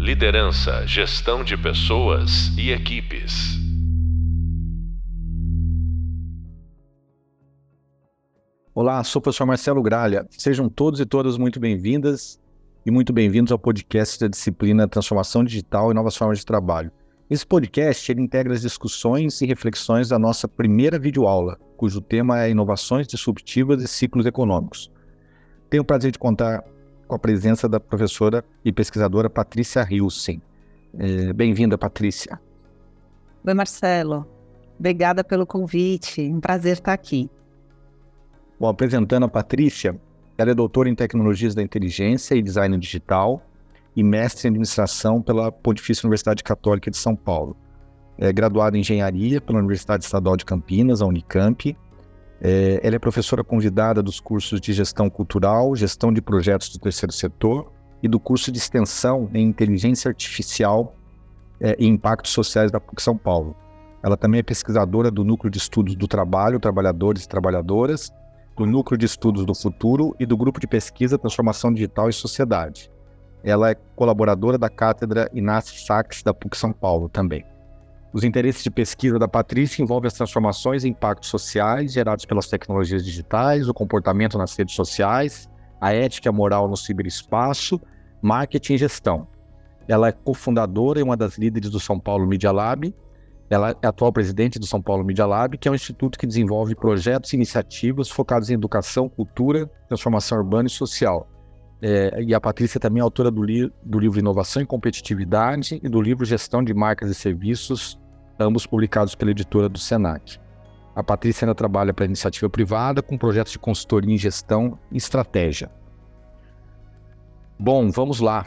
Liderança, gestão de pessoas e equipes. Olá, sou o professor Marcelo Gralha. Sejam todos e todas muito bem-vindas e muito bem-vindos ao podcast da disciplina Transformação Digital e Novas Formas de Trabalho. Esse podcast integra as discussões e reflexões da nossa primeira videoaula, cujo tema é Inovações Disruptivas e Ciclos Econômicos. Tenho o prazer de contar com a presença da professora e pesquisadora Patrícia Hilsen. É, Bem-vinda, Patrícia. Oi, Marcelo. Obrigada pelo convite. Um prazer estar aqui. Bom, apresentando a Patrícia, ela é doutora em Tecnologias da Inteligência e Design Digital e mestre em Administração pela Pontifícia Universidade Católica de São Paulo. É graduada em Engenharia pela Universidade Estadual de Campinas, a Unicamp, é, ela é professora convidada dos cursos de Gestão Cultural, Gestão de Projetos do Terceiro Setor e do curso de Extensão em Inteligência Artificial é, e Impactos Sociais da PUC São Paulo. Ela também é pesquisadora do Núcleo de Estudos do Trabalho, Trabalhadores e Trabalhadoras, do Núcleo de Estudos do Futuro e do Grupo de Pesquisa Transformação Digital e Sociedade. Ela é colaboradora da Cátedra Inácio Sachs da PUC São Paulo também. Os interesses de pesquisa da Patrícia envolvem as transformações e impactos sociais gerados pelas tecnologias digitais, o comportamento nas redes sociais, a ética e a moral no ciberespaço, marketing e gestão. Ela é cofundadora e uma das líderes do São Paulo Media Lab. Ela é atual presidente do São Paulo Media Lab, que é um instituto que desenvolve projetos e iniciativas focados em educação, cultura, transformação urbana e social. É, e a Patrícia também é autora do, li do livro Inovação e Competitividade e do livro Gestão de Marcas e Serviços ambos publicados pela editora do Senac. A Patrícia ainda trabalha para a iniciativa privada com projetos de consultoria em gestão e estratégia. Bom, vamos lá.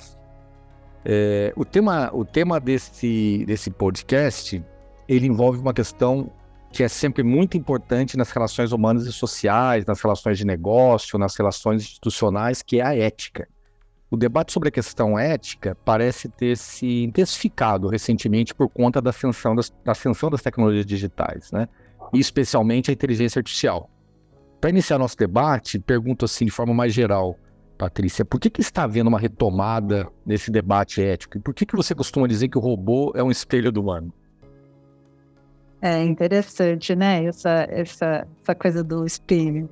É, o tema, o tema desse, desse podcast ele envolve uma questão que é sempre muito importante nas relações humanas e sociais, nas relações de negócio, nas relações institucionais, que é a ética. O debate sobre a questão ética parece ter se intensificado recentemente por conta da ascensão das, da ascensão das tecnologias digitais, né? e especialmente a inteligência artificial. Para iniciar nosso debate, pergunto assim de forma mais geral, Patrícia, por que, que está havendo uma retomada nesse debate ético? E por que, que você costuma dizer que o robô é um espelho do humano? É interessante, né? Essa, essa, essa coisa do espelho.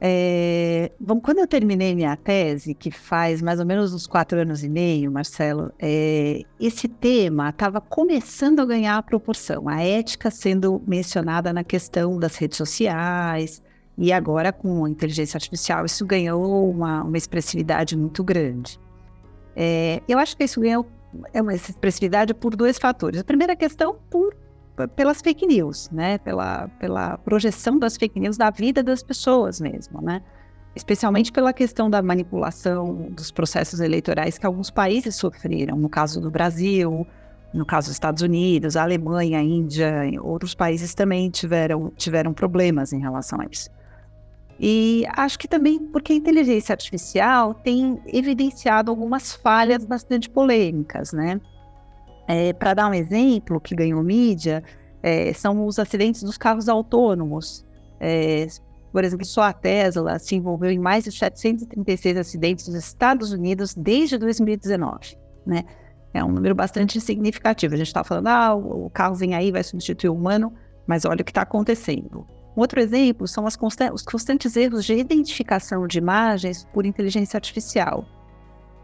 É, bom, quando eu terminei minha tese, que faz mais ou menos uns quatro anos e meio, Marcelo, é, esse tema estava começando a ganhar proporção, a ética sendo mencionada na questão das redes sociais, e agora com a inteligência artificial isso ganhou uma, uma expressividade muito grande. É, eu acho que isso ganhou é uma expressividade por dois fatores. A primeira questão, por pelas fake news, né? Pela, pela projeção das fake news da vida das pessoas mesmo, né? Especialmente pela questão da manipulação dos processos eleitorais que alguns países sofreram, no caso do Brasil, no caso dos Estados Unidos, a Alemanha, a Índia, outros países também tiveram, tiveram problemas em relação a isso. E acho que também porque a inteligência artificial tem evidenciado algumas falhas bastante polêmicas, né? É, Para dar um exemplo que ganhou mídia, é, são os acidentes dos carros autônomos. É, por exemplo, só a Tesla se envolveu em mais de 736 acidentes nos Estados Unidos desde 2019, né? É um número bastante significativo. A gente está falando, ah, o carro vem aí, vai substituir o humano, mas olha o que está acontecendo. Outro exemplo são constant os constantes erros de identificação de imagens por inteligência artificial.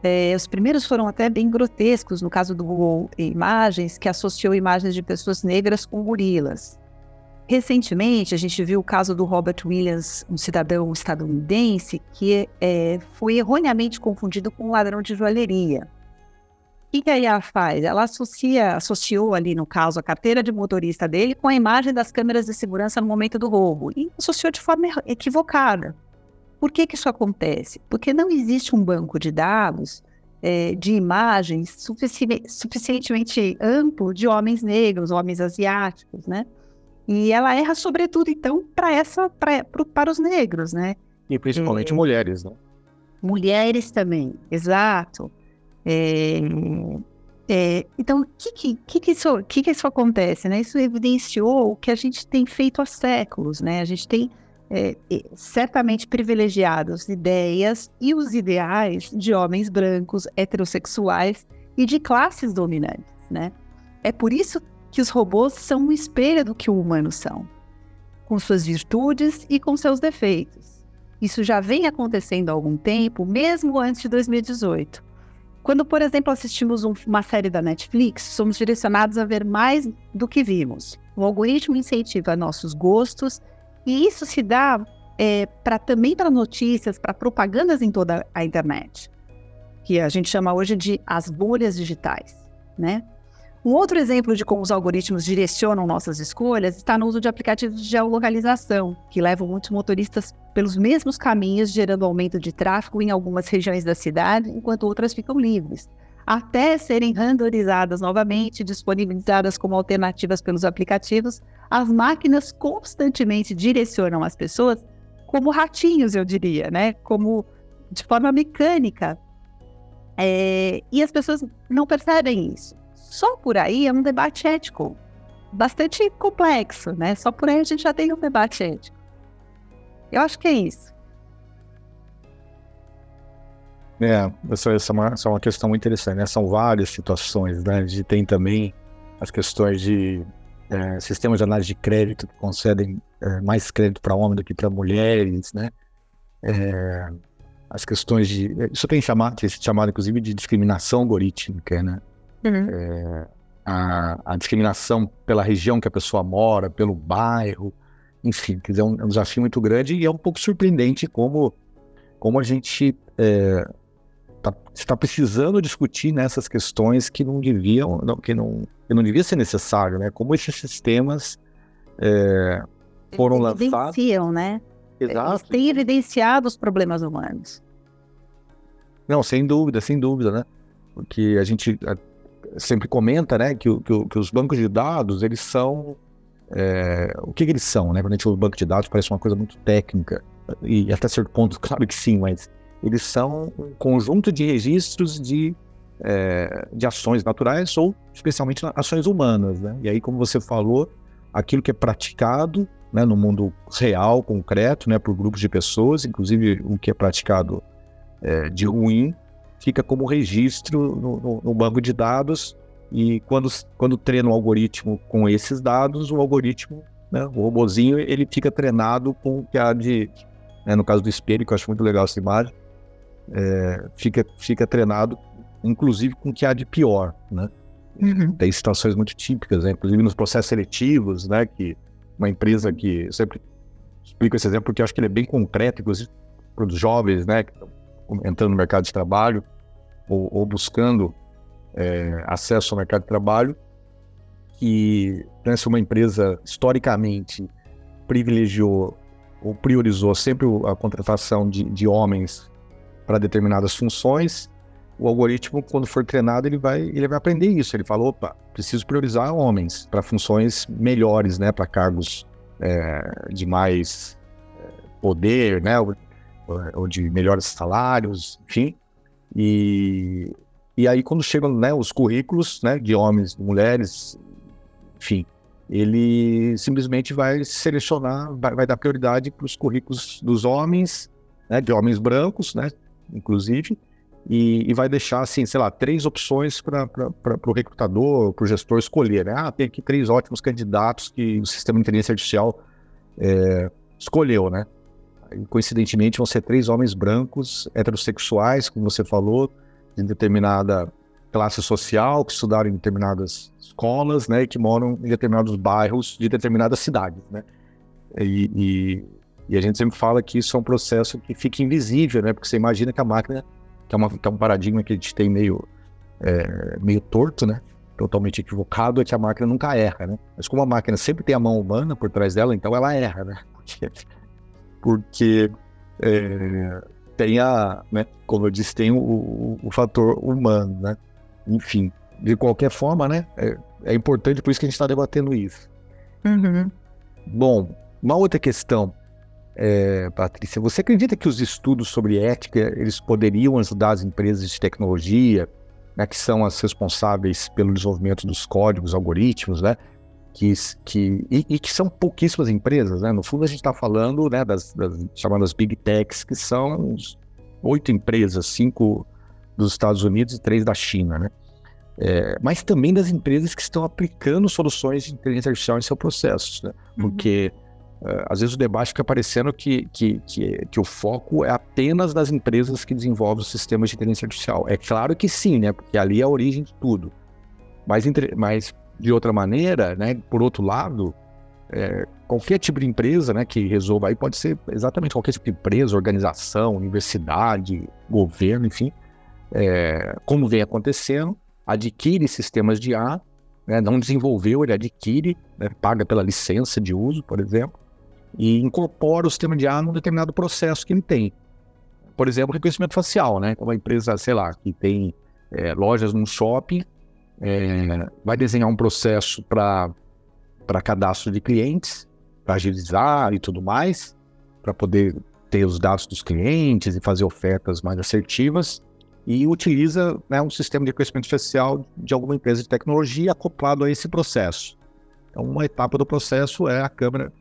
É, os primeiros foram até bem grotescos, no caso do Google Imagens, que associou imagens de pessoas negras com gorilas. Recentemente, a gente viu o caso do Robert Williams, um cidadão estadunidense, que é, foi erroneamente confundido com um ladrão de joalheria. O que a IA faz? Ela associa, associou ali, no caso, a carteira de motorista dele com a imagem das câmeras de segurança no momento do roubo e associou de forma equivocada. Por que, que isso acontece? Porque não existe um banco de dados é, de imagens sufici suficientemente amplo de homens negros, homens asiáticos, né? E ela erra sobretudo, então, para essa, pra, pro, para os negros, né? E principalmente é, mulheres, né? Mulheres também, exato. É, é, então, o que, que, que, isso, que, que isso acontece? Né? Isso evidenciou o que a gente tem feito há séculos, né? A gente tem é, certamente privilegiados ideias e os ideais de homens brancos, heterossexuais, e de classes dominantes, né? É por isso que os robôs são um espelho do que os humanos são, com suas virtudes e com seus defeitos. Isso já vem acontecendo há algum tempo, mesmo antes de 2018. Quando, por exemplo, assistimos um, uma série da Netflix, somos direcionados a ver mais do que vimos. O algoritmo incentiva nossos gostos e isso se dá é, para também para notícias, para propagandas em toda a internet, que a gente chama hoje de as bolhas digitais, né? Um outro exemplo de como os algoritmos direcionam nossas escolhas está no uso de aplicativos de geolocalização, que levam muitos motoristas pelos mesmos caminhos, gerando aumento de tráfego em algumas regiões da cidade, enquanto outras ficam livres, até serem randomizadas novamente, disponibilizadas como alternativas pelos aplicativos. As máquinas constantemente direcionam as pessoas como ratinhos, eu diria, né? Como de forma mecânica. É... e as pessoas não percebem isso. Só por aí é um debate ético bastante complexo, né? Só por aí a gente já tem um debate ético. Eu acho que é isso. É, essa, essa, é uma, essa é uma questão muito interessante, né? São várias situações, né? A gente tem também as questões de é, sistemas de análise de crédito que concedem é, mais crédito para homens do que para mulheres, né? É, as questões de... Isso tem chamado, tem chamado, inclusive, de discriminação algorítmica, né? Uhum. É, a, a, discriminação pela região que a pessoa mora, pelo bairro, enfim, quer dizer, é um, é um desafio muito grande e é um pouco surpreendente como, como a gente é, tá, está precisando discutir nessas questões que não deviam, não, que, não, que não devia ser necessário, né? Como esses sistemas é, foram Eles lançados. Evidenciam, né? Exato. Eles têm evidenciado os problemas humanos. Não, sem dúvida, sem dúvida, né? Porque a gente sempre comenta, né, que, que, que os bancos de dados, eles são... É, o que, que, eles são, né? Quando a gente fala banco de dados, parece uma coisa muito técnica, e até certo ponto, claro que sim, mas eles são um conjunto de registros de, é, de ações naturais ou especialmente ações humanas, né? E aí, como você falou, aquilo que é praticado né, no mundo real, concreto, né, por grupos de pessoas, inclusive o que é praticado é, de ruim, fica como registro no, no, no, banco de dados e quando, quando treina o algoritmo com esses dados, o algoritmo, né, o robozinho, ele fica treinado com o que há de, né, no caso do espelho, que eu acho muito legal essa imagem, é, fica, fica treinado, inclusive com o que há de pior, né? Uhum. Tem situações muito típicas, né? inclusive nos processos seletivos, né? Que uma empresa que sempre explico esse exemplo porque eu acho que ele é bem concreto, inclusive para os jovens, né? Que estão entrando no mercado de trabalho ou, ou buscando é, acesso ao mercado de trabalho, que né, se uma empresa historicamente privilegiou ou priorizou sempre a contratação de, de homens para determinadas funções, o algoritmo, quando for treinado, ele vai, ele vai aprender isso. Ele fala, opa, preciso priorizar homens para funções melhores, né, para cargos é, de mais é, poder, né, ou, ou, de melhores salários, enfim. E, e aí, quando chegam né, os currículos né, de homens, mulheres, enfim, ele simplesmente vai selecionar, vai, vai dar prioridade para os currículos dos homens, né, de homens brancos, né, inclusive, e, e vai deixar, assim, sei lá, três opções para o recrutador, para o gestor escolher. Né? Ah, tem aqui três ótimos candidatos que o sistema de inteligência artificial é, escolheu, né? Coincidentemente, vão ser três homens brancos, heterossexuais, como você falou, de determinada classe social, que estudaram em determinadas escolas, né, e que moram em determinados bairros de determinadas cidades, né? E, e, e, a gente sempre fala que isso é um processo que fica invisível, né? Porque você imagina que a máquina, que é, uma, que é um paradigma que a gente tem meio, é, meio torto, né? Totalmente equivocado, é que a máquina nunca erra, né? Mas como a máquina sempre tem a mão humana por trás dela, então ela erra, né? Porque, porque é, tem a, né? Como eu disse, tem o, o, o fator humano, né? Enfim, de qualquer forma, né? É, é importante, por isso que a gente está debatendo isso. Uhum. Bom, uma outra questão é, Patrícia, você acredita que os estudos sobre ética eles poderiam ajudar as empresas de tecnologia, né, que são as responsáveis pelo desenvolvimento dos códigos, algoritmos, né, que, que e, e que são pouquíssimas empresas, né? No fundo a gente está falando, né, das, das, chamadas big techs, que são oito empresas, cinco dos Estados Unidos e três da China, né? é, mas também das empresas que estão aplicando soluções de inteligência artificial em seus processos, né? Uhum. Porque é, às vezes o debate fica parecendo que, que, que, que o foco é apenas das empresas que desenvolvem os sistemas de inteligência artificial. É claro que sim, né? Porque ali é a origem de tudo. Mas, entre, mas de outra maneira, né? Por outro lado, é, qualquer tipo de empresa né, que resolva aí pode ser exatamente qualquer tipo de empresa, organização, universidade, governo, enfim, é, como vem acontecendo, adquire sistemas de A, né, não desenvolveu, ele adquire, né, paga pela licença de uso, por exemplo, e incorpora o sistema de A num determinado processo que ele tem. Por exemplo, reconhecimento facial, né? Então, uma empresa, sei lá, que tem é, lojas num shopping, é, vai desenhar um processo para cadastro de clientes, para agilizar e tudo mais, para poder ter os dados dos clientes e fazer ofertas mais assertivas e utiliza né, um sistema de reconhecimento facial de alguma empresa de tecnologia acoplado a esse processo. Então, uma etapa do processo é a câmera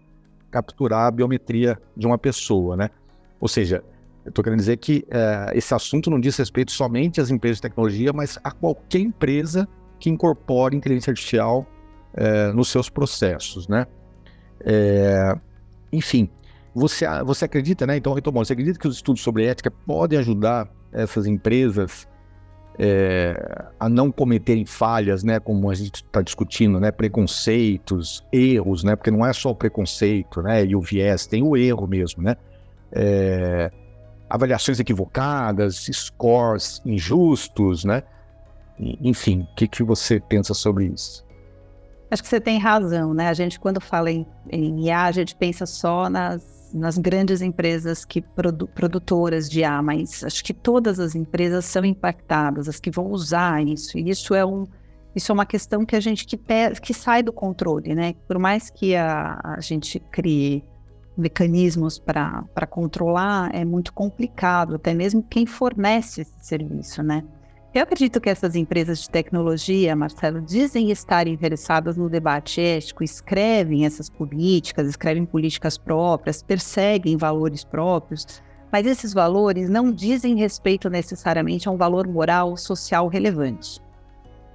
capturar a biometria de uma pessoa, né? Ou seja, eu estou querendo dizer que é, esse assunto não diz respeito somente às empresas de tecnologia, mas a qualquer empresa que incorpore inteligência artificial é, nos seus processos, né? É, enfim, você, você acredita, né? Então, Retomão, você acredita que os estudos sobre ética podem ajudar essas empresas é, a não cometerem falhas, né? Como a gente está discutindo, né? Preconceitos, erros, né? Porque não é só o preconceito, né? E o viés, tem o erro mesmo, né? É, avaliações equivocadas, scores injustos, né? Enfim, o que, que você pensa sobre isso? Acho que você tem razão, né? A gente, quando fala em, em IA, a gente pensa só nas, nas grandes empresas que produ, produtoras de IA, mas acho que todas as empresas são impactadas, as que vão usar isso. E isso é um isso é uma questão que a gente que, que sai do controle, né? Por mais que a, a gente crie mecanismos para controlar, é muito complicado, até mesmo quem fornece esse serviço, né? Eu acredito que essas empresas de tecnologia, Marcelo, dizem estar interessadas no debate ético, escrevem essas políticas, escrevem políticas próprias, perseguem valores próprios, mas esses valores não dizem respeito necessariamente a um valor moral social relevante.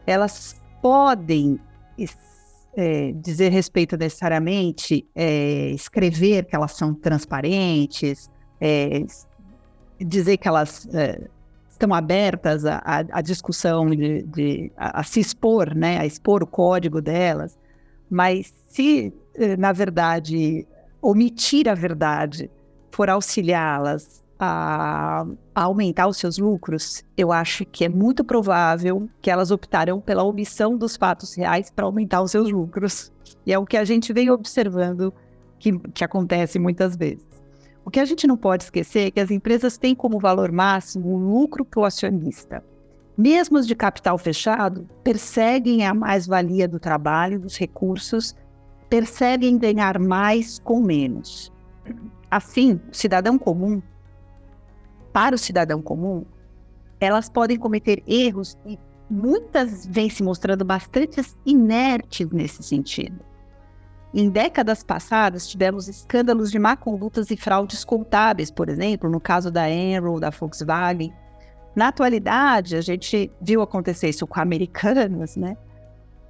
Elas podem é, dizer respeito necessariamente, é, escrever que elas são transparentes, é, dizer que elas é, estão abertas à, discussão, de, de a, a, se expor, né, a expor o código delas, mas se, eh, na verdade, omitir a verdade for auxiliá-las a, a, aumentar os seus lucros, eu acho que é muito provável que elas optarão pela omissão dos fatos reais para aumentar os seus lucros. E é o que a gente vem observando que, que acontece muitas vezes. O que a gente não pode esquecer é que as empresas têm como valor máximo o lucro para o acionista. Mesmo os de capital fechado perseguem a mais-valia do trabalho, dos recursos, perseguem ganhar mais com menos. Assim, o cidadão comum, para o cidadão comum, elas podem cometer erros e muitas vêm se mostrando bastante inertes nesse sentido. Em décadas passadas, tivemos escândalos de má condutas e fraudes contábeis, por exemplo, no caso da Enron, da Volkswagen. Na atualidade, a gente viu acontecer isso com americanas, né?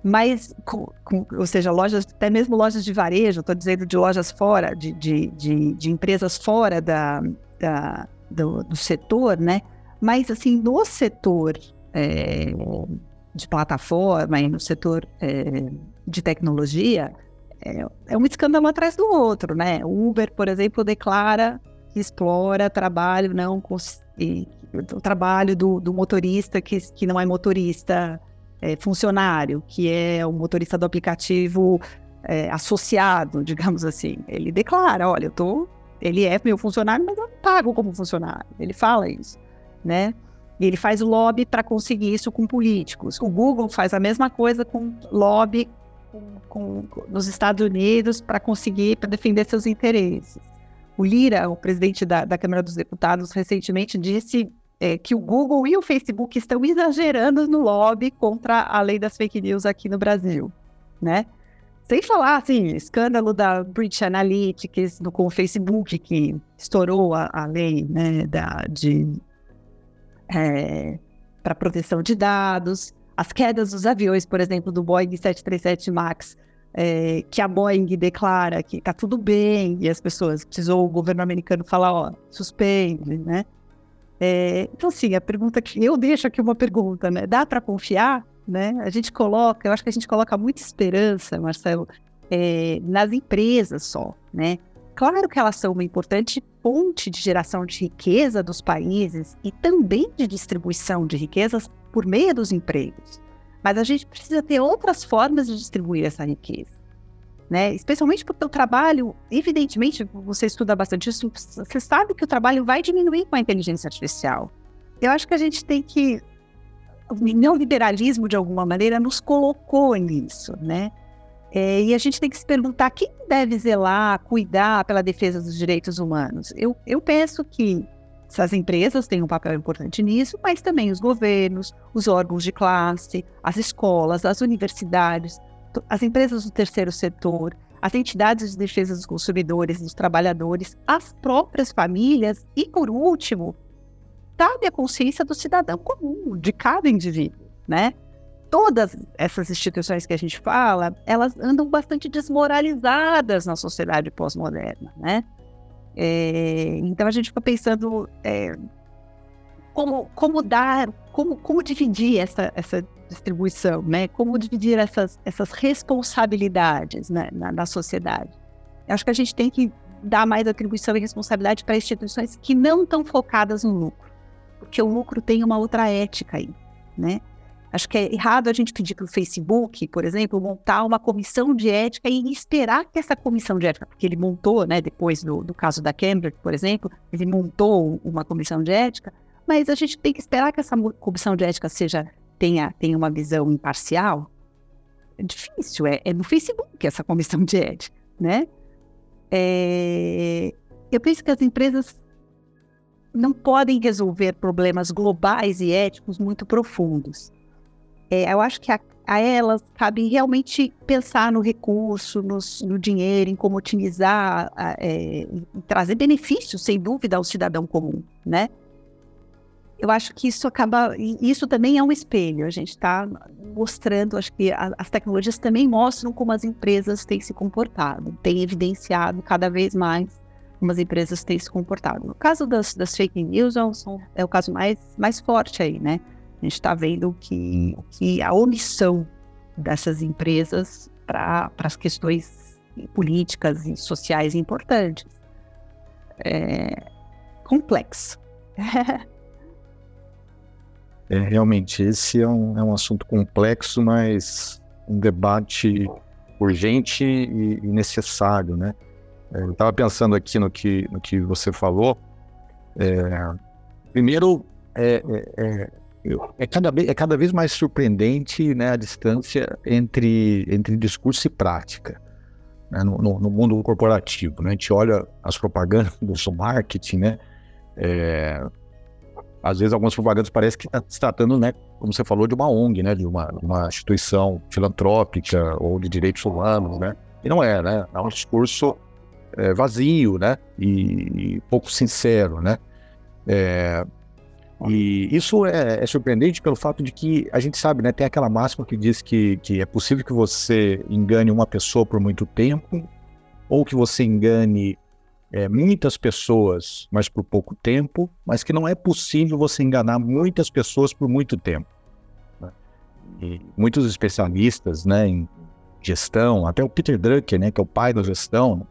Mas, com, com, ou seja, lojas, até mesmo lojas de varejo, estou dizendo de lojas fora, de, de, de, de empresas fora da, da do, do, setor, né? Mas, assim, no setor é, de plataforma e no setor é, de tecnologia, é, é um escândalo atrás do outro, né? Uber, por exemplo, declara que explora trabalho não o trabalho do, do, motorista que, que não é motorista é, funcionário, que é o motorista do aplicativo é, associado, digamos assim. Ele declara, olha, eu tô, ele é meu funcionário, mas eu não pago como funcionário. Ele fala isso, né? E ele faz lobby para conseguir isso com políticos. O Google faz a mesma coisa com lobby com, nos Estados Unidos para conseguir, para defender seus interesses. O Lira, o presidente da, da Câmara dos Deputados, recentemente disse é, que o Google e o Facebook estão exagerando no lobby contra a lei das fake news aqui no Brasil, né? Sem falar, assim, escândalo da British Analytics no, com o Facebook, que estourou a, a lei né, da, de, é, para proteção de dados as quedas dos aviões, por exemplo, do Boeing 737 MAX, é, que a Boeing declara que está tudo bem e as pessoas precisou o governo americano falar, ó, suspende, né? É, então, sim, a pergunta que eu deixo aqui uma pergunta, né? Dá para confiar, né? A gente coloca, eu acho que a gente coloca muita esperança, Marcelo, é, nas empresas só, né? Claro que elas são uma importante fonte de geração de riqueza dos países e também de distribuição de riquezas por meio dos empregos. Mas a gente precisa ter outras formas de distribuir essa riqueza. Né? Especialmente porque o trabalho, evidentemente, você estuda bastante isso, você sabe que o trabalho vai diminuir com a inteligência artificial. Eu acho que a gente tem que. O neoliberalismo, de alguma maneira, nos colocou nisso, né? É, e a gente tem que se perguntar quem deve zelar, cuidar pela defesa dos direitos humanos. Eu, eu penso que essas empresas têm um papel importante nisso, mas também os governos, os órgãos de classe, as escolas, as universidades, as empresas do terceiro setor, as entidades de defesa dos consumidores, dos trabalhadores, as próprias famílias e, por último, cabe a consciência do cidadão comum, de cada indivíduo, né? Todas essas instituições que a gente fala, elas andam bastante desmoralizadas na sociedade pós-moderna, né? É, então a gente fica pensando é, como, como dar, como, como dividir essa, essa distribuição, né? Como dividir essas, essas responsabilidades né, na, na sociedade. Eu acho que a gente tem que dar mais atribuição e responsabilidade para instituições que não estão focadas no lucro, porque o lucro tem uma outra ética aí, né? Acho que é errado a gente pedir para o Facebook, por exemplo, montar uma comissão de ética e esperar que essa comissão de ética, porque ele montou, né, depois do, do caso da Cambridge, por exemplo, ele montou uma comissão de ética, mas a gente tem que esperar que essa comissão de ética seja tenha, tenha uma visão imparcial. É difícil, é, é no Facebook essa comissão de ética, né? É, eu penso que as empresas não podem resolver problemas globais e éticos muito profundos. É, eu acho que a, a, elas cabe realmente pensar no recurso, nos, no dinheiro, em como otimizar, a, é, trazer benefícios, sem dúvida, ao cidadão comum, né? Eu acho que isso acaba, isso também é um espelho. A gente está mostrando, acho que a, as tecnologias também mostram como as empresas têm se comportado, têm evidenciado cada vez mais como as empresas têm se comportado. No caso das, das fake news, é, é o caso mais, mais forte aí, né? A gente está vendo que, que a omissão dessas empresas para as questões políticas e sociais importantes é complexo. é, realmente, esse é um, é um assunto complexo, mas um debate urgente e, necessário, né? É, eu estava pensando aqui no que, no que você falou. É, primeiro, é, é, é cada, vez, é cada vez mais surpreendente né, a distância entre, entre discurso e prática né, no, no, mundo corporativo. Né? A gente olha as propagandas do marketing, né? É, às vezes algumas propagandas parecem que está se tratando, né, como você falou, de uma ONG, né, de uma, uma instituição filantrópica ou de direitos humanos, né? E não é, né? É um discurso é, vazio, né? E, e pouco sincero, né? É, e isso é, é, surpreendente pelo fato de que a gente sabe, né? Tem aquela máxima que diz que, que é possível que você engane uma pessoa por muito tempo, ou que você engane é, muitas pessoas, mas por pouco tempo, mas que não é possível você enganar muitas pessoas por muito tempo. Né? E muitos especialistas né, em gestão, até o Peter Drucker, né, que é o pai da gestão,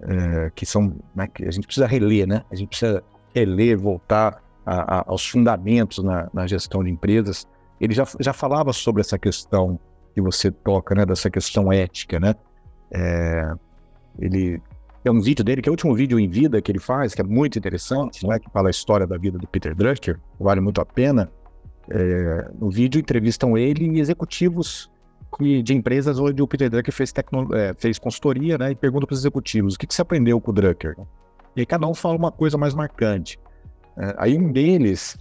é, que são né, que a gente precisa reler, né? A gente precisa reler, voltar a, a, aos fundamentos na, na, gestão de empresas, ele já, já falava sobre essa questão que você toca, né, dessa questão ética, né? É, ele tem um vídeo dele, que é o último vídeo em vida que ele faz, que é muito interessante, não é que fala a história da vida do Peter Drucker, vale muito a pena. É, no vídeo entrevistam ele e executivos de empresas onde o Peter Drucker fez, tecno, é, fez consultoria, né? E pergunta para os executivos o que, que você aprendeu com o Drucker. E aí cada um fala uma coisa mais marcante. É, aí um deles,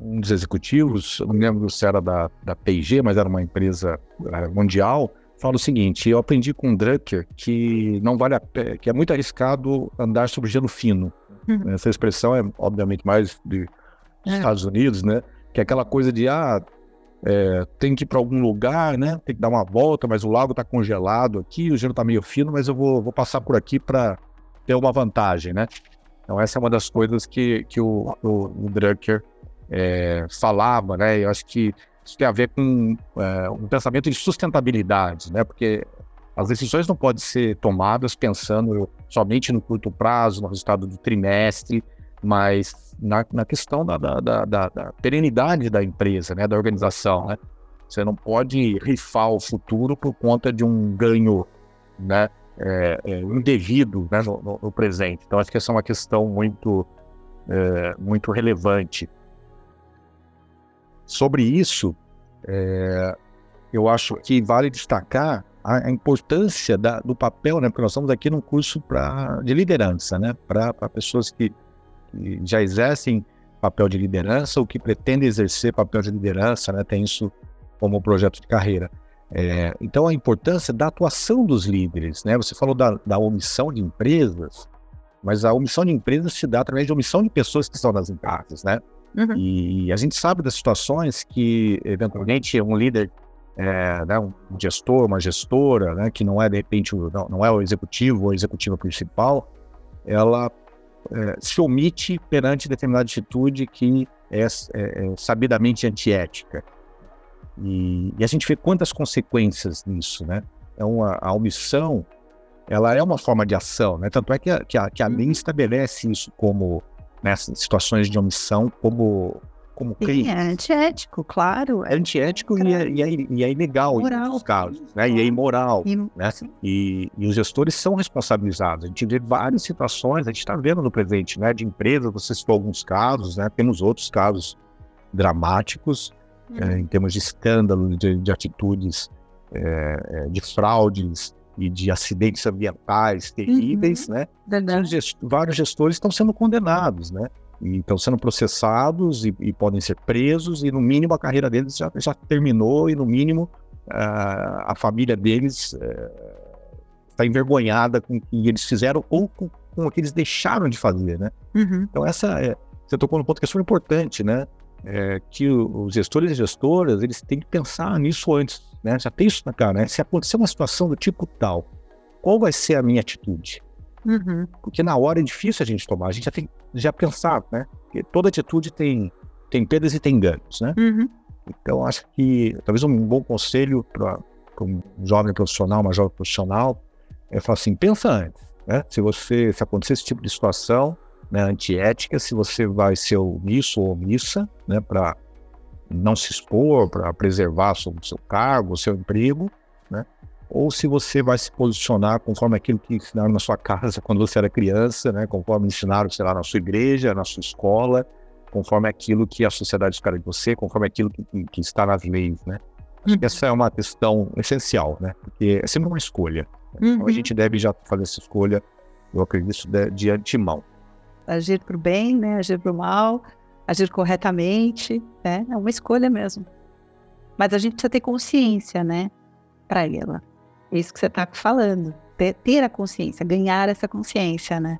um dos executivos, não me lembro se era da, da P&G, mas era uma empresa é, mundial, fala o seguinte: eu aprendi com o Drucker que não vale a pena, que é muito arriscado andar sobre gelo fino. Uhum. Essa expressão é obviamente mais de, dos é. Estados Unidos, né? Que é aquela coisa de ah, é, tem que ir para algum lugar, né? Tem que dar uma volta, mas o lago está congelado aqui, o gelo está meio fino, mas eu vou, vou passar por aqui para ter uma vantagem, né? Então essa é uma das coisas que, que o, o, o Drucker é, falava, né? Eu acho que isso tem a ver com é, um pensamento de sustentabilidade, né? Porque as decisões não podem ser tomadas pensando somente no curto prazo, no resultado do trimestre, mas na, na questão da, da, da, da, perenidade da empresa, né, da organização. Né? Você não pode rifar o futuro por conta de um ganho né, é, é, indevido né, no, no, no, presente. Então, acho que essa é uma questão muito, é, muito relevante. Sobre isso, é, eu acho que vale destacar a, a importância da, do papel, né, porque nós estamos aqui num curso pra, de liderança, né, para pessoas que que já exercem papel de liderança ou que pretendem exercer papel de liderança, né, tem isso como projeto de carreira. É, então, a importância da atuação dos líderes. Né? Você falou da, da omissão de empresas, mas a omissão de empresas se dá através de omissão de pessoas que estão nas empresas. Né? Uhum. E a gente sabe das situações que, eventualmente, um líder, é, né, um gestor, uma gestora, né, que não é, de repente, não, não é o executivo ou a executiva principal, ela é, se omite perante determinada atitude que é, é, é sabidamente antiética. E, e, a gente vê quantas consequências nisso, né? É uma, a omissão, ela é uma forma de ação, né? Tanto é que a, que a, que a lei uhum. estabelece isso como, nessas né, situações de omissão, como como crime. é antiético, claro. É antiético e é, e, é, e é ilegal em alguns casos, né? E é imoral, e, né? E, e, os gestores são responsabilizados. A gente vê várias situações, a gente está vendo no presente, né? De empresas, você citou alguns casos, né? Temos outros casos dramáticos uhum. é, em termos de escândalo, de, de atitudes, é, de fraudes e de acidentes ambientais terríveis, uhum. né? Gest vários gestores estão sendo condenados, né? e estão sendo processados e, e, podem ser presos, e no mínimo a carreira deles já, já terminou, e no mínimo uh, a família deles está uh, envergonhada com o que eles fizeram ou com, com, o que eles deixaram de fazer, né? Uhum. Então essa é, você tocou no ponto que é super importante, né? É, que os gestores e gestoras, eles têm que pensar nisso antes, né? Já tem isso na cara, né? Se acontecer uma situação do tipo tal, qual vai ser a minha atitude? Uhum. Porque na hora é difícil a gente tomar, a gente já tem já pensar, né? Porque toda atitude tem, tem perdas e tem ganhos, né? Uhum. Então, acho que talvez um bom conselho para um jovem profissional, uma jovem profissional, é falar assim: pensa antes, né? Se você, se acontecer esse tipo de situação, né, antiética, se você vai ser omisso ou omissa, né, para não se expor, para preservar o seu cargo, o seu emprego, né? ou se você vai se posicionar conforme aquilo que ensinaram na sua casa quando você era criança, né? conforme ensinaram, sei lá, na sua igreja, na sua escola, conforme aquilo que a sociedade espera de você, conforme aquilo que, que está nas leis, né? Uhum. Essa é uma questão essencial, né? Porque é sempre uma escolha. Né? Uhum. Então a gente deve já fazer essa escolha, eu acredito, de, de antemão. Agir para o bem, né? Agir para o mal, agir corretamente, né? É uma escolha mesmo. Mas a gente precisa ter consciência, né? Para ela. É isso que você está falando. Ter, ter, a consciência, ganhar essa consciência, né?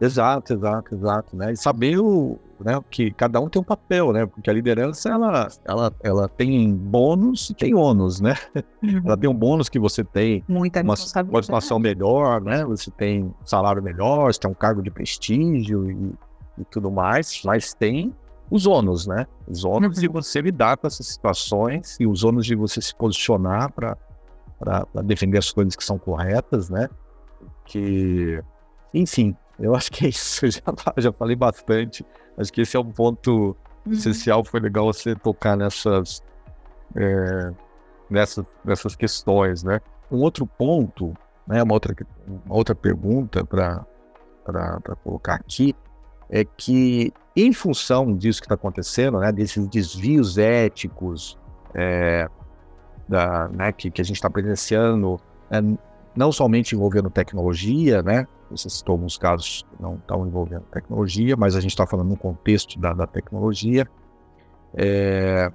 Exato, exato, exato, né? E saber o, né, que cada um tem um papel, né? Porque a liderança, ela, ela, ela tem bônus e tem ônus, né? Uhum. Ela tem um bônus que você tem Muita uma, uma situação melhor, né? Você tem um salário melhor, você tem um cargo de prestígio e, e tudo mais, mas tem os ônus, né? Os ônus uhum. de você lidar com essas situações e os ônus de você se posicionar para defender as coisas que são corretas, né? Que, enfim, eu acho que é isso. Já, já falei bastante. Acho que esse é um ponto uhum. essencial. Foi legal você tocar nessas, é, nessas, nessas questões, né? Um outro ponto, né? Uma outra, uma outra pergunta para colocar aqui é que, em função disso que está acontecendo, né? Desses desvios éticos, é, da, né, que, que a gente está presenciando, é, não somente envolvendo tecnologia, né? Você citou alguns casos que não estão envolvendo tecnologia, mas a gente está falando no contexto da, da tecnologia. É,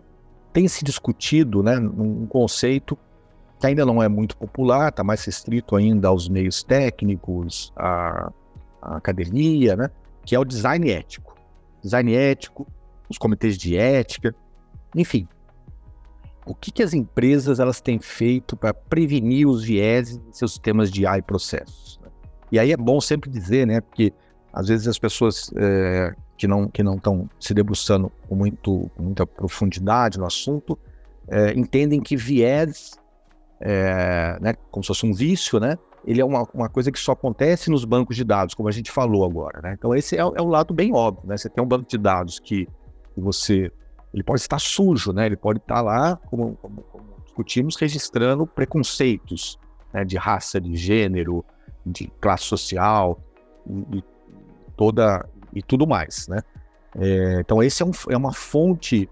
tem se discutido né, um conceito que ainda não é muito popular, está mais restrito ainda aos meios técnicos, à, à academia, né, que é o design ético. Design ético, os comitês de ética, Enfim, o que, que as empresas elas têm feito para prevenir os vieses em seus sistemas de AI processos? E aí é bom sempre dizer, né, porque às vezes as pessoas é, que não que não estão se debruçando com, muito, com muita profundidade no assunto é, entendem que viés, é, né, como se fosse um vício, né, ele é uma, uma coisa que só acontece nos bancos de dados, como a gente falou agora. Né? Então esse é, é um lado bem óbvio. Né? Você tem um banco de dados que você ele pode estar sujo, né? Ele pode estar lá, como, como, como discutimos, registrando preconceitos né? de raça, de gênero, de classe social e, toda e tudo mais, né? É, então esse é, um, é uma fonte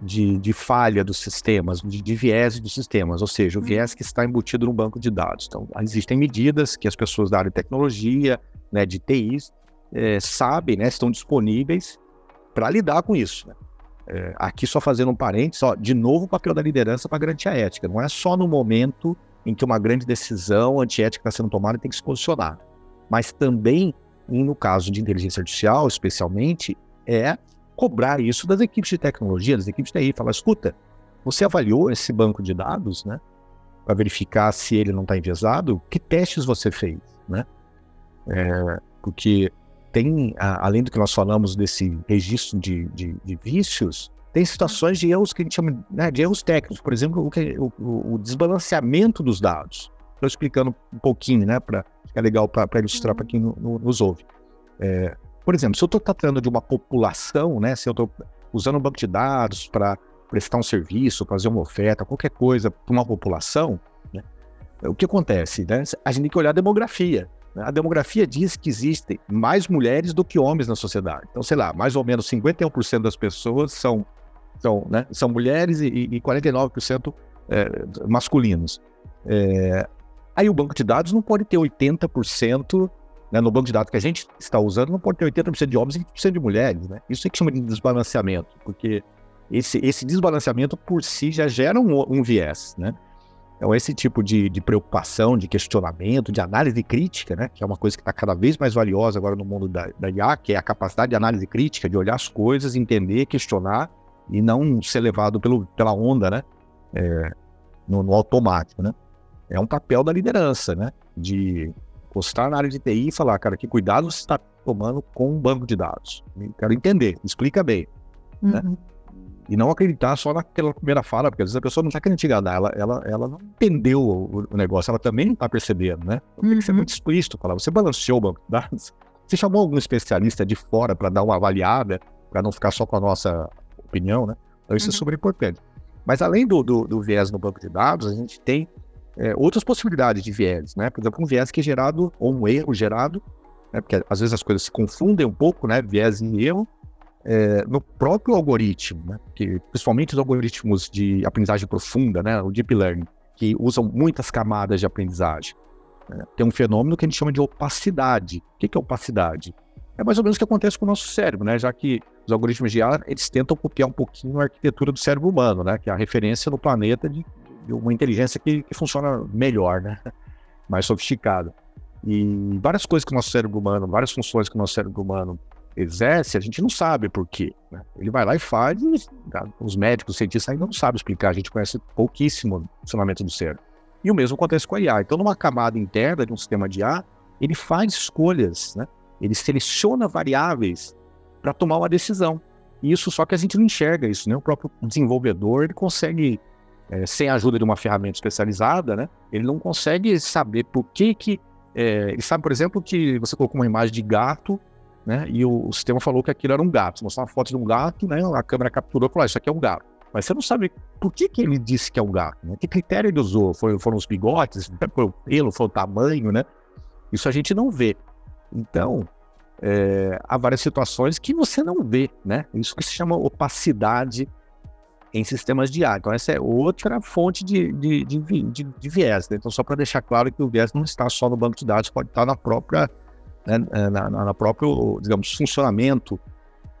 de, de, falha dos sistemas, de, de, viés dos sistemas, ou seja, o uhum. viés que está embutido no banco de dados. Então, existem medidas que as pessoas da área de tecnologia, né, de TIs, é, sabem, né, estão disponíveis para lidar com isso. Né? É, aqui só fazendo um parênteses, ó, de novo o papel da liderança para garantir a ética. Não é só no momento em que uma grande decisão antiética está sendo tomada e tem que se posicionar. Mas também, no caso de inteligência artificial, especialmente, é cobrar isso das equipes de tecnologia, das equipes de TI. Falar, escuta, você avaliou esse banco de dados, né? Para verificar se ele não está enviesado? Que testes você fez, né? É, porque tem, além do que nós falamos desse registro de, de, de vícios, tem situações de erros que a gente chama né, de erros técnicos, por exemplo, o, o, o desbalanceamento dos dados. Estou explicando um pouquinho, né, para é legal para ilustrar para quem no, no, nos ouve. É, por exemplo, se eu estou tratando de uma população, né, se eu estou usando um banco de dados para prestar um serviço, fazer uma oferta, qualquer coisa para uma população, né, o que acontece? Né? A gente tem que olhar a demografia. Né? A demografia diz que existem mais mulheres do que homens na sociedade. Então, sei lá, mais ou menos 51% das pessoas são, são, né, são mulheres e, e 49% é, masculinos. É, aí o banco de dados não pode ter 80%, né, no banco de dados que a gente está usando, não pode ter 80% de homens e 20% de mulheres. Né? Isso é que chama de desbalanceamento, porque esse, esse desbalanceamento por si já gera um, um viés, né? Então, esse tipo de, de, preocupação, de questionamento, de análise crítica, né, que é uma coisa que está cada vez mais valiosa agora no mundo da, da IA, que é a capacidade de análise crítica, de olhar as coisas, entender, questionar e não ser levado pelo, pela onda, né, é, no, no, automático, né. É um papel da liderança, né, de postar na área de TI e falar, cara, que cuidado você está tomando com um banco de dados. Quero entender, explica bem, né. uhum. né. E não acreditar só naquela primeira fala, porque às vezes a pessoa não está querendo te enganar, ela, ela, ela não entendeu o, o negócio, ela também não está percebendo, né? Tem que ser uhum. muito explícito, falar, você balanceou o banco de dados, você chamou algum especialista de fora para dar uma avaliada, para não ficar só com a nossa opinião, né? Então isso é uhum. é super importante. Mas além do, do, do, viés no banco de dados, a gente tem é, outras possibilidades de viés, né? Por exemplo, um viés que é gerado, ou um erro gerado, né? porque às vezes as coisas se confundem um pouco, né? Viés e erro, é, no próprio algoritmo, né? que, principalmente os algoritmos de aprendizagem profunda, né? o deep learning, que usam muitas camadas de aprendizagem. Né? Tem um fenômeno que a gente chama de opacidade. O que é opacidade? É mais ou menos o que acontece com o nosso cérebro, né? já que os algoritmos de IA eles tentam copiar um pouquinho a arquitetura do cérebro humano, né? que é a referência no planeta de, de uma inteligência que, que funciona melhor, né? mais sofisticada. E várias coisas que o nosso cérebro humano, várias funções que o nosso cérebro humano exerce, a gente não sabe por quê. Né? Ele vai lá e faz, e tá? os médicos, os cientistas ainda não sabem explicar, a gente conhece pouquíssimo o funcionamento do cérebro. E o mesmo acontece com a IA. Então, numa camada interna de um sistema de IA, ele faz escolhas, né? Ele seleciona variáveis para tomar uma decisão. E isso só que a gente não enxerga isso, né? O próprio desenvolvedor ele consegue, é, sem a ajuda de uma ferramenta especializada, né? Ele não consegue saber por que que é, ele sabe, por exemplo, que você colocou uma imagem de gato né? E o, o, sistema falou que aquilo era um gato. Você mostrou uma foto de um gato, né? A câmera capturou e falou: ah, Isso aqui é um gato. Mas você não sabe por que, que ele disse que é um gato, né? Que critério ele usou? Foi, foram os bigotes, foi o pelo, foi o tamanho, né? Isso a gente não vê. Então, é, há várias situações que você não vê, né? Isso que se chama opacidade em sistemas de ar. Então, essa é outra fonte de, de, de, de, de viés. Né? Então, só para deixar claro que o viés não está só no banco de dados, pode estar na própria né, é, na, na, na próprio, digamos, funcionamento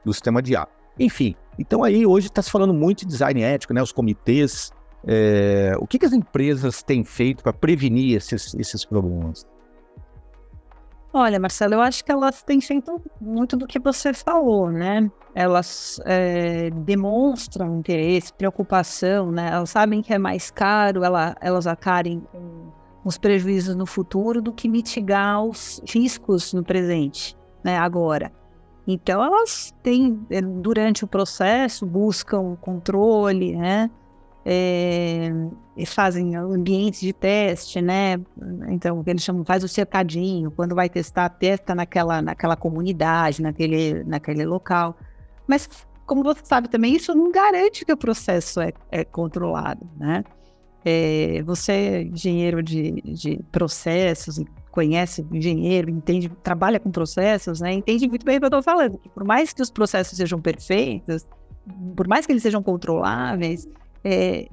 do sistema de ar. Enfim, então aí hoje está se falando muito de design ético, né, os comitês. É, o que, que, as empresas têm feito para prevenir esses, esses problemas? Olha, Marcelo, eu acho que elas têm feito muito do que você falou, né? Elas é, demonstram interesse, preocupação, né? Elas sabem que é mais caro ela, elas acarem os prejuízos no futuro do que mitigar os riscos no presente, né? Agora. Então, elas têm, durante o processo, buscam controle, né? É, fazem ambientes de teste, né? Então, eles chamam, faz o cercadinho, quando vai testar, testa naquela, naquela comunidade, naquele, naquele local. Mas, como você sabe também, isso não garante que o processo é, é controlado, né? É, você é engenheiro de, de processos, conhece engenheiro, entende, trabalha com processos, né? Entende muito bem o que eu estou falando. Que por mais que os processos sejam perfeitos, por mais que eles sejam controláveis, é,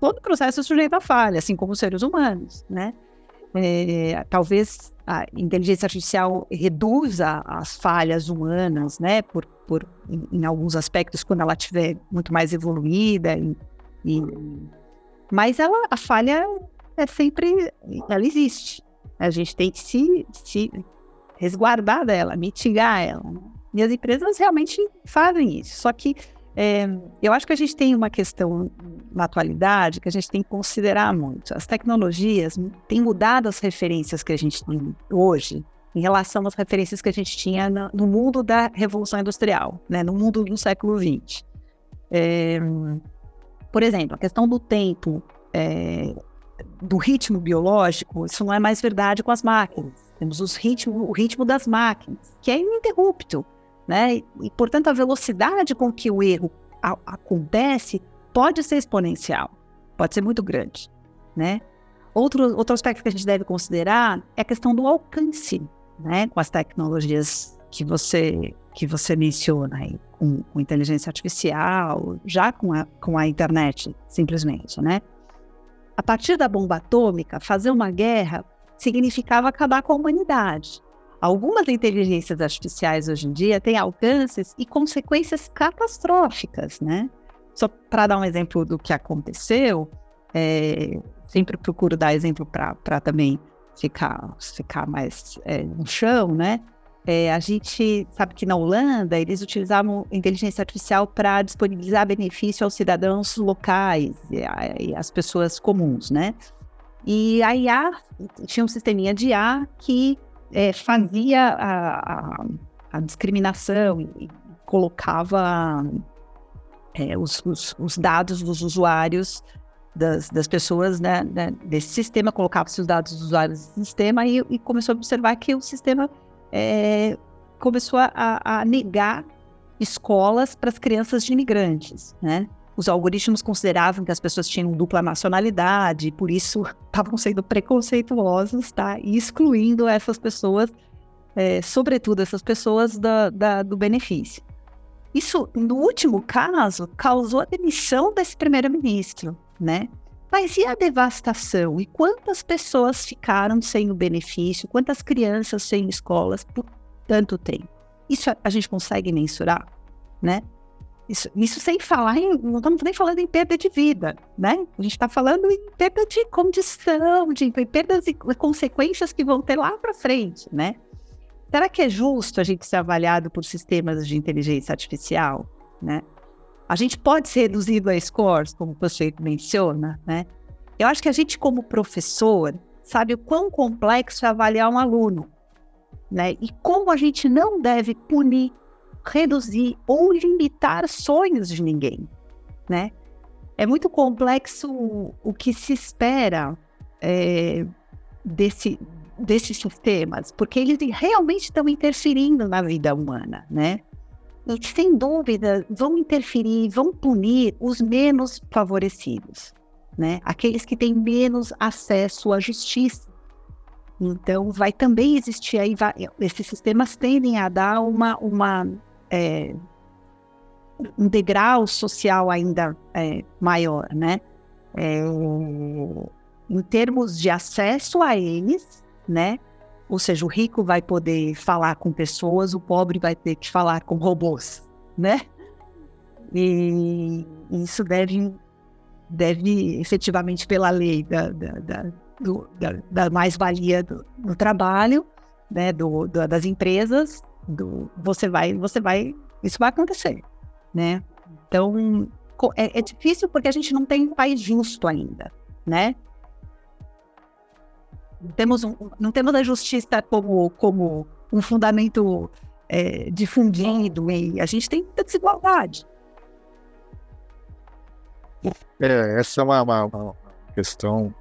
todo processo é sujeito a falha, assim como os seres humanos, né? É, talvez a inteligência artificial reduza as falhas humanas, né? Por, por em, em alguns aspectos, quando ela estiver muito mais evoluída, e, e, mas ela, a falha é sempre, ela existe. A gente tem que se, se resguardar dela, mitigar ela. Né? E as empresas realmente fazem isso. Só que é, eu acho que a gente tem uma questão na atualidade que a gente tem que considerar muito. As tecnologias têm mudado as referências que a gente tem hoje em relação às referências que a gente tinha no, mundo da Revolução Industrial, né, no mundo do século XX. É, por exemplo, a questão do tempo, é, do ritmo biológico, isso não é mais verdade com as máquinas. Temos os ritmo, o ritmo das máquinas, que é ininterrupto né? E, portanto, a velocidade com que o erro a, acontece pode ser exponencial, pode ser muito grande, né? Outro, outro aspecto que a gente deve considerar é a questão do alcance, né? Com as tecnologias que você que você menciona aí, com, com inteligência artificial, já com a, com a internet, simplesmente, né? A partir da bomba atômica, fazer uma guerra significava acabar com a humanidade. Algumas inteligências artificiais hoje em dia têm alcances e consequências catastróficas, né? Só para dar um exemplo do que aconteceu, é, sempre procuro dar exemplo para também ficar, ficar mais é, no chão, né? É, a gente sabe que na Holanda eles utilizavam inteligência artificial para disponibilizar benefício aos cidadãos locais e, a, e às pessoas comuns, né? E a IA tinha um sisteminha de IA que é, fazia a, a, a, discriminação e, colocava é, os, os, os, dados dos usuários, das, das pessoas né, né, desse sistema, colocava-se os dados dos usuários desse sistema e, e, começou a observar que o sistema é, começou a, a negar escolas para as crianças de imigrantes, né? Os algoritmos consideravam que as pessoas tinham dupla nacionalidade, por isso estavam sendo preconceituosos, tá? E excluindo essas pessoas, é, sobretudo essas pessoas da, da, do benefício. Isso, no último caso, causou a demissão desse primeiro-ministro, né? Mas e a devastação? E quantas pessoas ficaram sem o benefício? Quantas crianças sem escolas por tanto tempo? Isso a, a gente consegue mensurar, né? Isso, isso sem falar em. Não estamos nem falando em perda de vida, né? A gente está falando em perda de condição, de perdas e consequências que vão ter lá para frente, né? Será que é justo a gente ser avaliado por sistemas de inteligência artificial, né? A gente pode ser reduzido a scores, como você menciona, né? Eu acho que a gente, como professor, sabe o quão complexo é avaliar um aluno, né? E como a gente não deve punir reduzir ou limitar sonhos de ninguém, né? É muito complexo o que se espera é, desse, desses sistemas, porque eles realmente estão interferindo na vida humana, né? E, sem dúvida, vão interferir, vão punir os menos favorecidos, né? Aqueles que têm menos acesso à justiça. Então, vai também existir aí, vai, esses sistemas tendem a dar uma, uma é, um degrau social ainda é, maior, né? É, em termos de acesso a eles, né? Ou seja, o rico vai poder falar com pessoas, o pobre vai ter que falar com robôs, né? E isso deve, deve efetivamente pela lei da, da, da, da mais-valia do, do trabalho, né, do, das empresas, do, você vai, você vai, isso vai acontecer, né? Então é, é difícil porque a gente não tem um país justo ainda, né? Temos um, não temos a justiça como, como um fundamento é, difundido e a gente tem muita desigualdade. É, essa é uma, uma, uma questão,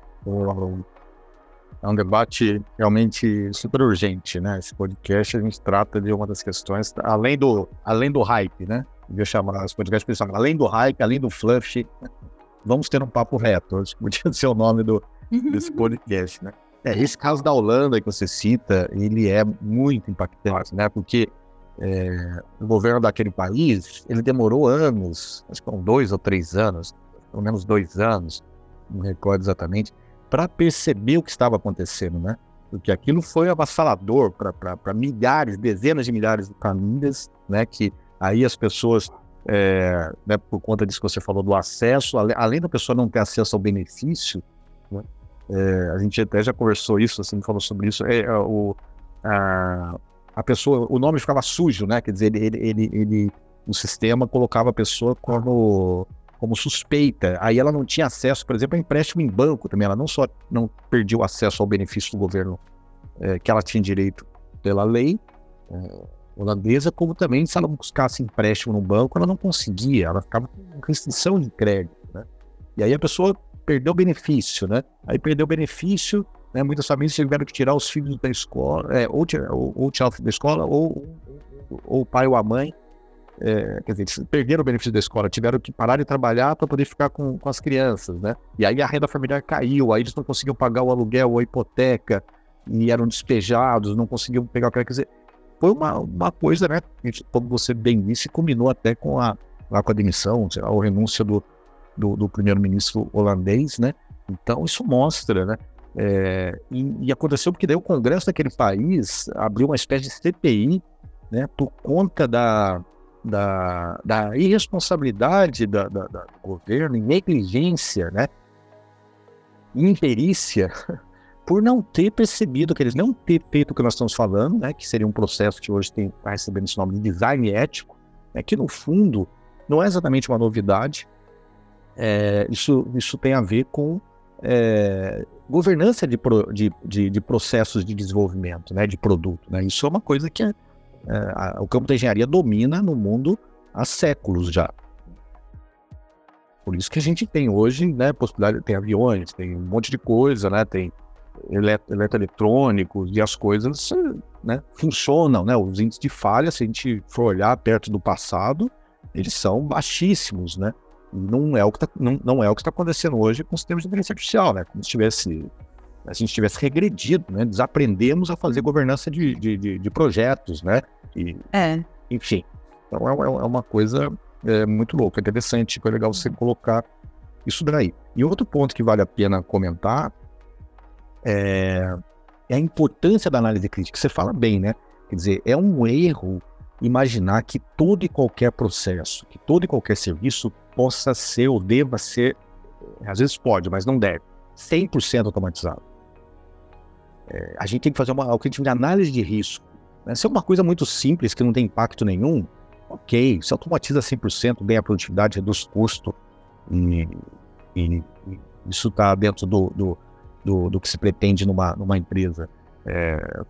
é um debate realmente super urgente, né? Esse podcast a gente trata de uma das questões, além do, além do hype, né? Devia chamar os podcasts pessoal, além do hype, além do fluff, vamos ter um papo reto. Acho que podia ser o nome do, desse podcast, né? É, esse caso da Holanda que você cita, ele é muito impactante, né? Porque é, o governo daquele país, ele demorou anos, acho que foram dois ou três anos, pelo menos dois anos, não recordo exatamente, para perceber o que estava acontecendo, né? Porque aquilo foi avassalador para milhares, dezenas de milhares de famílias, né? Que aí as pessoas, é, né, por conta disso que você falou do acesso, além da pessoa não ter acesso ao benefício, né, é, a gente até já conversou isso, assim, falou sobre isso, é, é, o, a, a pessoa, o nome ficava sujo, né? Quer dizer, ele, ele, ele, o sistema colocava a pessoa como como suspeita. Aí ela não tinha acesso, por exemplo, a empréstimo em banco também. Ela não só não perdia o acesso ao benefício do governo é, que ela tinha direito pela lei é, holandesa, como também se ela buscasse empréstimo no banco, ela não conseguia, ela ficava com restrição de crédito. Né? E aí a pessoa perdeu o benefício, né? Aí perdeu o benefício, né? muitas famílias tiveram que tirar os filhos da escola, é, ou, ou, ou tirar da escola, ou, ou o pai ou a mãe é, quer dizer, perderam o benefício da escola, tiveram que parar de trabalhar para poder ficar com, com as crianças, né? E aí a renda familiar caiu, aí eles não conseguiam pagar o aluguel ou a hipoteca, e eram despejados, não conseguiam pegar o que quer dizer. Foi uma, uma coisa, né? Como você bem disse, combinou até com a, lá com a demissão, sei lá, a renúncia do, do, do primeiro-ministro holandês, né? Então isso mostra, né? É, e, e, aconteceu porque daí o Congresso daquele país abriu uma espécie de CPI, né? Por conta da, da, da irresponsabilidade da, da, do governo, negligência, né? imperícia, por não ter percebido que eles não ter feito o que nós estamos falando, né? Que seria um processo que hoje está recebendo esse nome de design ético, né, que no fundo não é exatamente uma novidade. É, isso, isso tem a ver com é, governança de, pro, de, de, de, processos de desenvolvimento, né, de produto. Né? Isso é uma coisa que é, a, o campo da engenharia domina no mundo há séculos já. Por isso que a gente tem hoje, né, possibilidade, tem aviões, tem um monte de coisa, né, tem eletroeletrônicos e as coisas, né, funcionam, né, os índices de falha, se a gente for olhar perto do passado, eles são baixíssimos, né, não é o que tá, não, não é o que está acontecendo hoje com os sistemas de inteligência artificial, né, como se tivesse a gente tivesse regredido, né? Desaprendemos a fazer governança de, de, de, de projetos, né? E, é. Enfim, então é, é uma coisa é, muito louca, interessante, foi legal você colocar isso daí. E outro ponto que vale a pena comentar é, é a importância da análise crítica. Você fala bem, né? Quer dizer, é um erro imaginar que todo e qualquer processo, que todo e qualquer serviço possa ser ou deva ser, às vezes pode, mas não deve, 100% automatizado. É, a gente tem que fazer uma, o que a gente chama de análise de risco. Né? Se é uma coisa muito simples, que não tem impacto nenhum, ok, se automatiza 100%, bem a produtividade, reduz custo, e, e, e isso está dentro do, do, do, do, que se pretende numa, numa empresa é,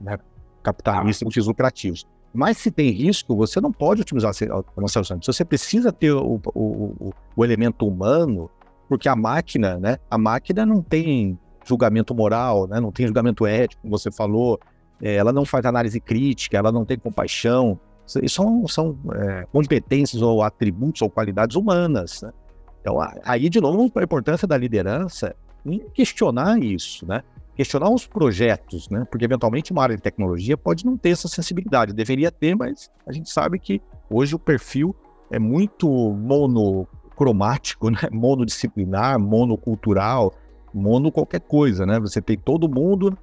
né, capitalista com fins lucrativos. Mas se tem risco, você não pode otimizar a automação. Você precisa ter o, o, o, o elemento humano, porque a máquina, né, a máquina não tem julgamento moral, né? não tem julgamento ético, como você falou, é, ela não faz análise crítica, ela não tem compaixão. São, são é, competências ou atributos ou qualidades humanas. Né? Então, aí, de novo, a importância da liderança em questionar isso, né? questionar os projetos, né? porque eventualmente uma área de tecnologia pode não ter essa sensibilidade, deveria ter, mas a gente sabe que hoje o perfil é muito monocromático, né? monodisciplinar, monocultural, mono qualquer coisa, né? Você tem todo mundo,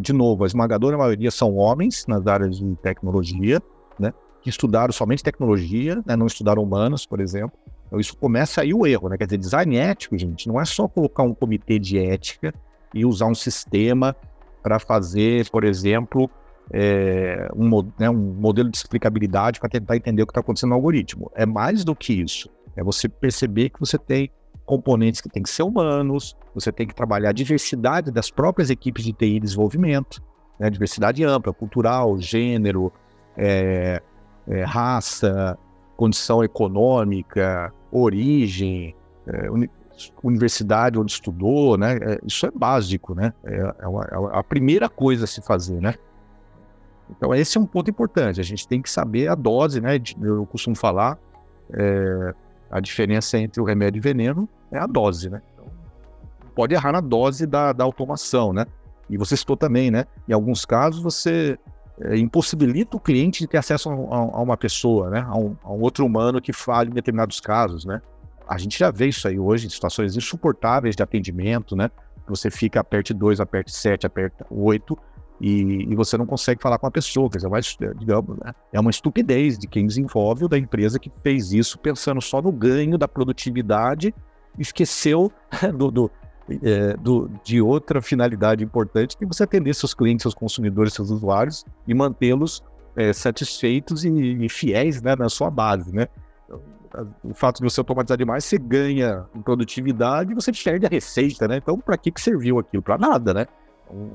de novo, a esmagadora maioria são homens nas áreas de tecnologia, né? Que estudaram somente tecnologia, né? não estudaram humanas, por exemplo. Então isso começa aí o erro, né? Quer dizer, design ético, gente, não é só colocar um comitê de ética e usar um sistema para fazer, por exemplo, é, um, né, um modelo de explicabilidade para tentar entender o que está acontecendo no algoritmo. É mais do que isso. É você perceber que você tem componentes que têm que ser humanos, você tem que trabalhar a diversidade das próprias equipes de TI e desenvolvimento, né, diversidade ampla, cultural, gênero, é, é, raça, condição econômica, origem, é, uni universidade onde estudou, né? É, isso é básico, né? É, é, uma, é, a primeira coisa a se fazer, né? Então esse é um ponto importante. A gente tem que saber a dose, né? Eu costumo falar a diferença entre o remédio e o veneno é a dose, né? Então, pode errar na dose da, da automação, né? E você citou também, né? Em alguns casos você é, impossibilita o cliente de ter acesso a, a uma pessoa, né? A um, a um, outro humano que fale em determinados casos, né? A gente já vê isso aí hoje em situações insuportáveis de atendimento, né? Você fica, aperte 2, aperte 7, aperte 8 e, e, você não consegue falar com a pessoa. Quer dizer, mas, digamos, né? é uma estupidez de quem desenvolve ou da empresa que fez isso pensando só no ganho da produtividade, esqueceu do, do é, do, de outra finalidade importante, que é você atender seus clientes, seus consumidores, seus usuários e mantê-los é, satisfeitos e, e, fiéis né, na sua base, né? O fato de você automatizar demais, você ganha em produtividade e você perde a receita, né? Então, para que, que serviu aquilo? Para nada, né?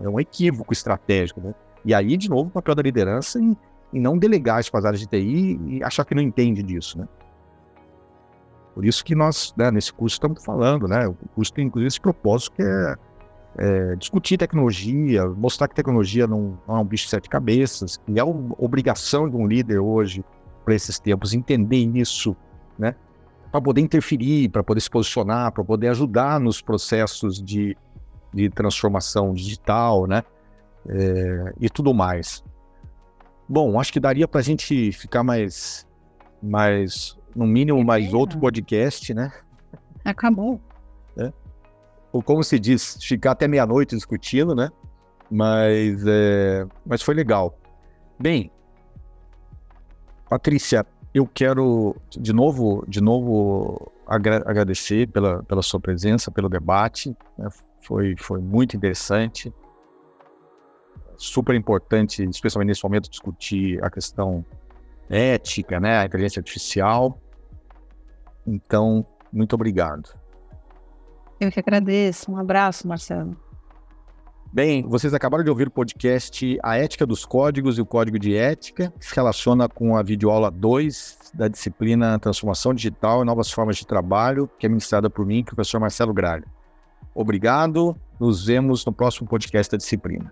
É um equívoco estratégico, né? E aí, de novo, o papel da liderança em, em não delegar as áreas de TI e achar que não entende disso, né? Por isso que nós, né, nesse curso, estamos falando, né? O curso tem, inclusive, esse propósito que é, é discutir tecnologia, mostrar que tecnologia não, não, é um bicho de sete cabeças, que é uma obrigação de um líder hoje, para esses tempos, entender isso, né? Para poder interferir, para poder se posicionar, para poder ajudar nos processos de, de transformação digital, né? É, e tudo mais. Bom, acho que daria para a gente ficar mais, mais no mínimo mais outro podcast, né? Acabou. É. Ou como se diz, ficar até meia-noite discutindo, né? Mas, é... mas foi legal. Bem, Patrícia, eu quero de novo, de novo agra agradecer pela, pela sua presença, pelo debate. Né? Foi, foi muito interessante. Super importante, especialmente nesse momento, discutir a questão ética, né? A inteligência artificial. Então, muito obrigado. Eu que agradeço. Um abraço, Marcelo. Bem, vocês acabaram de ouvir o podcast A Ética dos Códigos e o Código de Ética, que se relaciona com a videoaula 2 da disciplina Transformação Digital e Novas Formas de Trabalho, que é ministrada por mim, professor Marcelo Gralho. Obrigado, nos vemos no próximo podcast da disciplina.